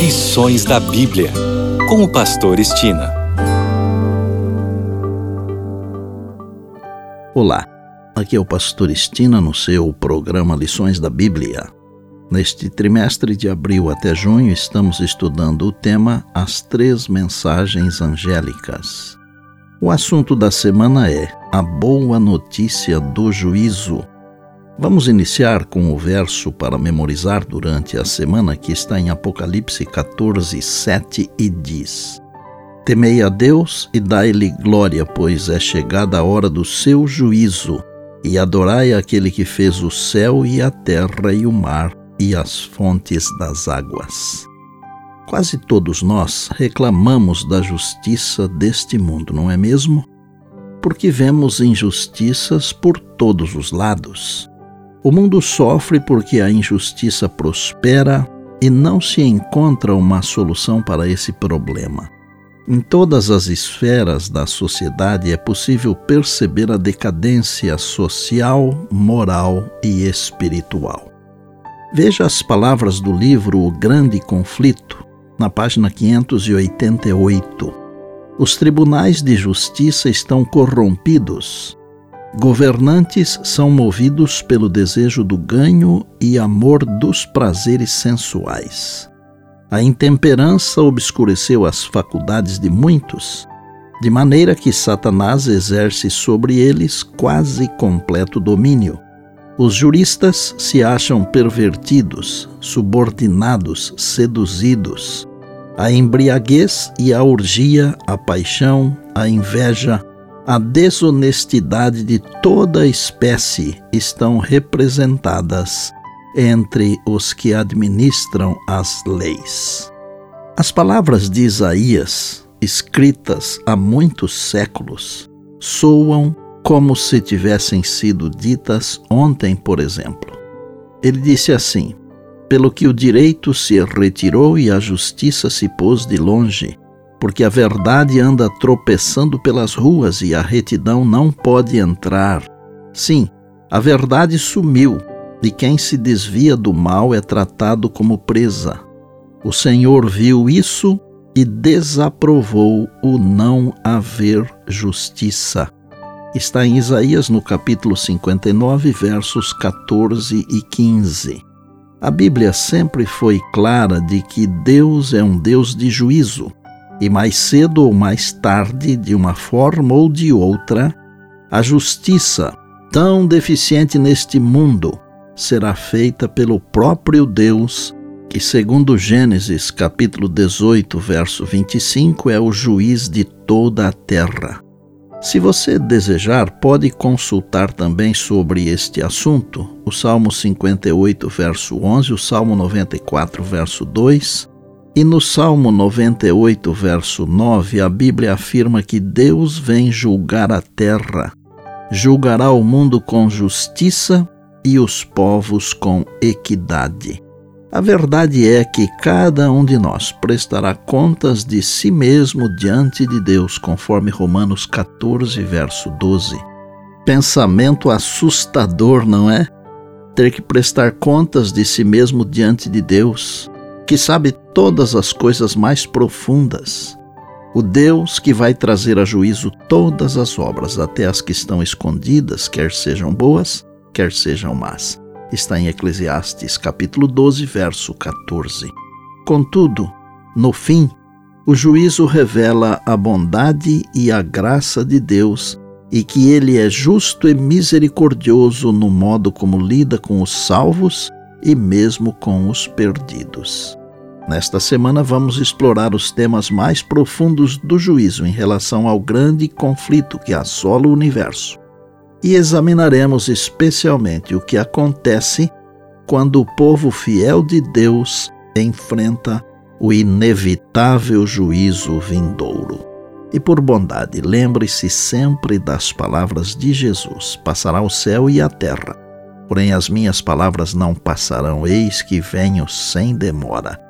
Lições da Bíblia, com o Pastor Estina. Olá, aqui é o Pastor Estina no seu programa Lições da Bíblia. Neste trimestre de abril até junho, estamos estudando o tema As Três Mensagens Angélicas. O assunto da semana é A Boa Notícia do Juízo. Vamos iniciar com o verso para memorizar durante a semana que está em Apocalipse 14, 7 e diz: Temei a Deus e dai-lhe glória, pois é chegada a hora do seu juízo, e adorai aquele que fez o céu e a terra e o mar e as fontes das águas. Quase todos nós reclamamos da justiça deste mundo, não é mesmo? Porque vemos injustiças por todos os lados. O mundo sofre porque a injustiça prospera e não se encontra uma solução para esse problema. Em todas as esferas da sociedade é possível perceber a decadência social, moral e espiritual. Veja as palavras do livro O Grande Conflito, na página 588. Os tribunais de justiça estão corrompidos Governantes são movidos pelo desejo do ganho e amor dos prazeres sensuais. A intemperança obscureceu as faculdades de muitos, de maneira que Satanás exerce sobre eles quase completo domínio. Os juristas se acham pervertidos, subordinados, seduzidos. A embriaguez e a orgia, a paixão, a inveja, a desonestidade de toda espécie estão representadas entre os que administram as leis. As palavras de Isaías, escritas há muitos séculos, soam como se tivessem sido ditas ontem, por exemplo. Ele disse assim: Pelo que o direito se retirou e a justiça se pôs de longe, porque a verdade anda tropeçando pelas ruas e a retidão não pode entrar. Sim, a verdade sumiu, e quem se desvia do mal é tratado como presa. O Senhor viu isso e desaprovou o não haver justiça. Está em Isaías no capítulo 59, versos 14 e 15. A Bíblia sempre foi clara de que Deus é um Deus de juízo e mais cedo ou mais tarde, de uma forma ou de outra, a justiça, tão deficiente neste mundo, será feita pelo próprio Deus, que, segundo Gênesis capítulo 18, verso 25, é o juiz de toda a terra. Se você desejar, pode consultar também sobre este assunto o Salmo 58, verso 11, o Salmo 94, verso 2 e no Salmo 98, verso 9, a Bíblia afirma que Deus vem julgar a terra, julgará o mundo com justiça e os povos com equidade. A verdade é que cada um de nós prestará contas de si mesmo diante de Deus, conforme Romanos 14, verso 12. Pensamento assustador, não é? Ter que prestar contas de si mesmo diante de Deus que sabe todas as coisas mais profundas, o Deus que vai trazer a juízo todas as obras, até as que estão escondidas, quer sejam boas, quer sejam más. Está em Eclesiastes, capítulo 12, verso 14. Contudo, no fim, o juízo revela a bondade e a graça de Deus e que ele é justo e misericordioso no modo como lida com os salvos e mesmo com os perdidos. Nesta semana vamos explorar os temas mais profundos do juízo em relação ao grande conflito que assola o universo. E examinaremos especialmente o que acontece quando o povo fiel de Deus enfrenta o inevitável juízo vindouro. E por bondade, lembre-se sempre das palavras de Jesus: passará o céu e a terra. Porém, as minhas palavras não passarão, eis que venho sem demora.